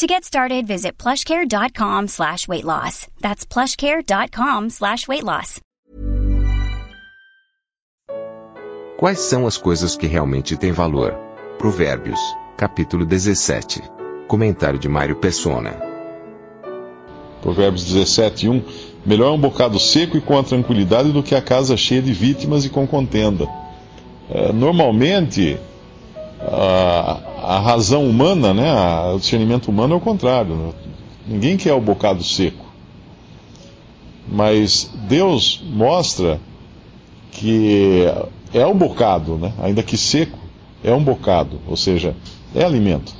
To get started, visit plushcare.com slash weight loss. That's plushcare.com slash weight loss. Quais são as coisas que realmente têm valor? Provérbios, capítulo 17. Comentário de Mário Persona. Provérbios 17, 1. Melhor é um bocado seco e com a tranquilidade do que a casa cheia de vítimas e com contenda. É, normalmente, a, a, razão humana, né, o discernimento humano é o contrário. Né? Ninguém quer o bocado seco. Mas Deus mostra que é um bocado, né, ainda que seco, é um bocado, ou seja, é alimento.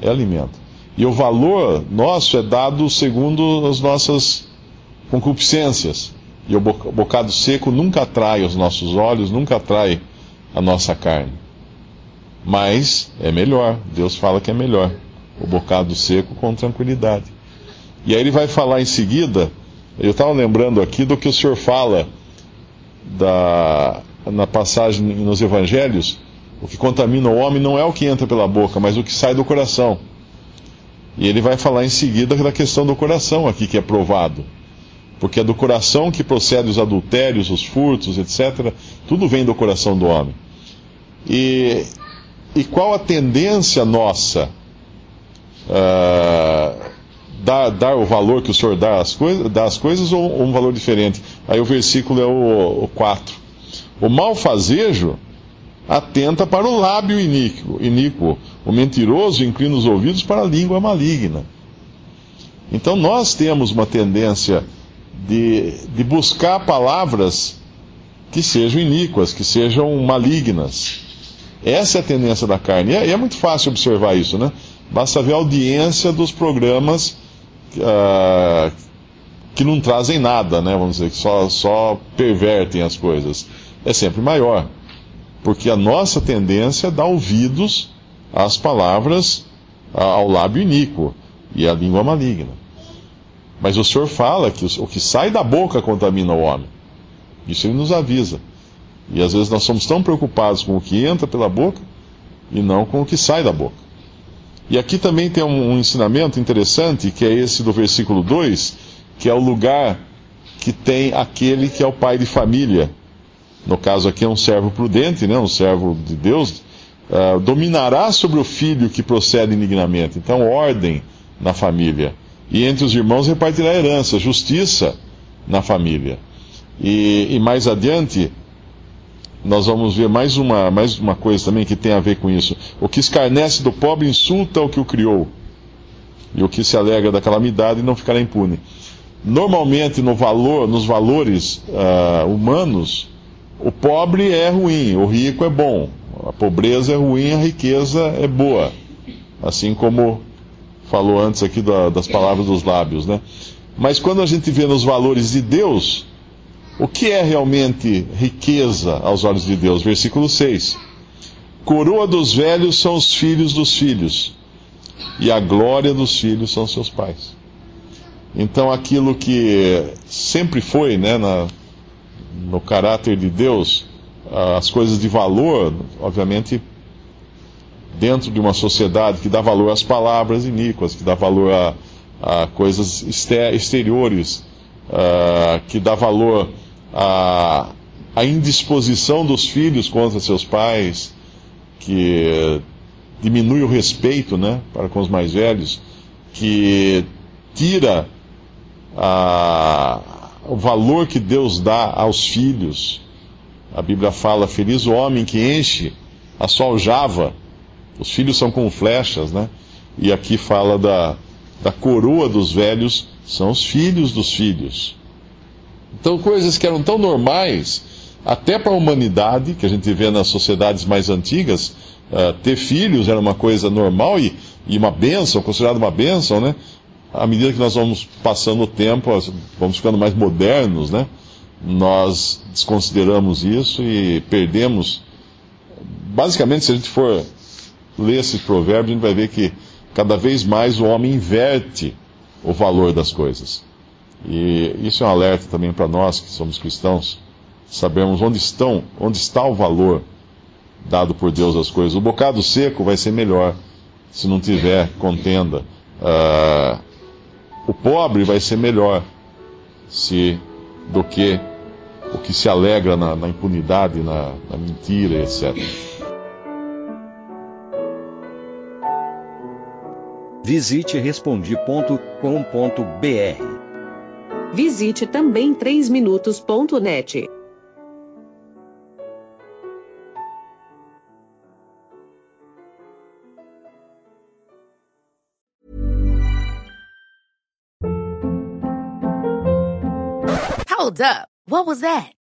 É alimento. E o valor nosso é dado segundo as nossas concupiscências. E o bocado seco nunca atrai os nossos olhos, nunca atrai a nossa carne. Mas é melhor, Deus fala que é melhor. O bocado seco com tranquilidade. E aí ele vai falar em seguida, eu estava lembrando aqui do que o Senhor fala da, na passagem nos evangelhos, o que contamina o homem não é o que entra pela boca, mas o que sai do coração. E ele vai falar em seguida da questão do coração aqui, que é provado porque é do coração que procede os adultérios, os furtos, etc. Tudo vem do coração do homem. E, e qual a tendência nossa? Uh, dar, dar o valor que o Senhor dá às, dá às coisas ou, ou, um valor diferente? Aí o versículo é o, o 4. O malfazejo atenta para o lábio iníquo, iníquo. O mentiroso inclina os ouvidos para a língua maligna. Então nós temos uma tendência de, de buscar palavras que sejam iníquas, que sejam malignas. Essa é a tendência da carne. E é, é muito fácil observar isso, né? Basta ver a audiência dos programas uh, que não trazem nada, né? Vamos dizer, que só, só pervertem as coisas. É sempre maior. Porque a nossa tendência é dar ouvidos às palavras, ao lábio iníquo e à língua maligna. Mas o Senhor fala que o que sai da boca contamina o homem. Isso ele nos avisa. E às vezes nós somos tão preocupados com o que entra pela boca e não com o que sai da boca. E aqui também tem um, um ensinamento interessante, que é esse do versículo 2, que é o lugar que tem aquele que é o pai de família. No caso aqui é um servo prudente, né, um servo de Deus, uh, dominará sobre o filho que procede indignamente. Então, ordem na família e entre os irmãos repartirá herança, justiça na família. E, e, mais adiante, nós vamos ver mais uma, mais uma coisa também que tem a ver com isso. O que escarnece do pobre insulta o que o criou, e o que se alegra da calamidade não ficará impune. Normalmente, no valor, nos valores uh, humanos, o pobre é ruim, o rico é bom. A pobreza é ruim, a riqueza é boa. Assim como falou antes aqui da, das palavras dos lábios, né? Mas quando a gente vê nos valores de Deus, o que é realmente riqueza aos olhos de Deus? Versículo 6. Coroa dos velhos são os filhos dos filhos, e a glória dos filhos são seus pais. Então, aquilo que sempre foi, né, na, no caráter de Deus, as coisas de valor, obviamente, dentro de uma sociedade que dá valor às palavras iníquas, que dá valor a, a coisas exteriores, uh, que dá valor à, à indisposição dos filhos contra seus pais, que diminui o respeito né, para com os mais velhos, que tira a, o valor que Deus dá aos filhos. A Bíblia fala: Feliz o homem que enche a sua aljava os filhos são como flechas, né? E aqui fala da, da coroa dos velhos, são os filhos dos filhos. Então, coisas que eram tão normais, até para a humanidade, que a gente vê nas sociedades mais antigas, uh, ter filhos era uma coisa normal e, e uma bênção, considerada uma bênção, né? À medida que nós vamos passando o tempo, vamos ficando mais modernos, né? nós desconsideramos isso e perdemos. Basicamente, se a gente for ler esse provérbio, a gente vai ver que cada vez mais o homem inverte o valor das coisas. E isso é um alerta também para nós que somos cristãos, sabemos onde estão, onde está o valor dado por Deus às coisas. O bocado seco vai ser melhor se não tiver contenda. Uh, o pobre vai ser melhor se do que o que se alegra na, na impunidade, na, na mentira, etc. Visite respondi.com.br. Visite também 3minutos.net. Hold up. What was that?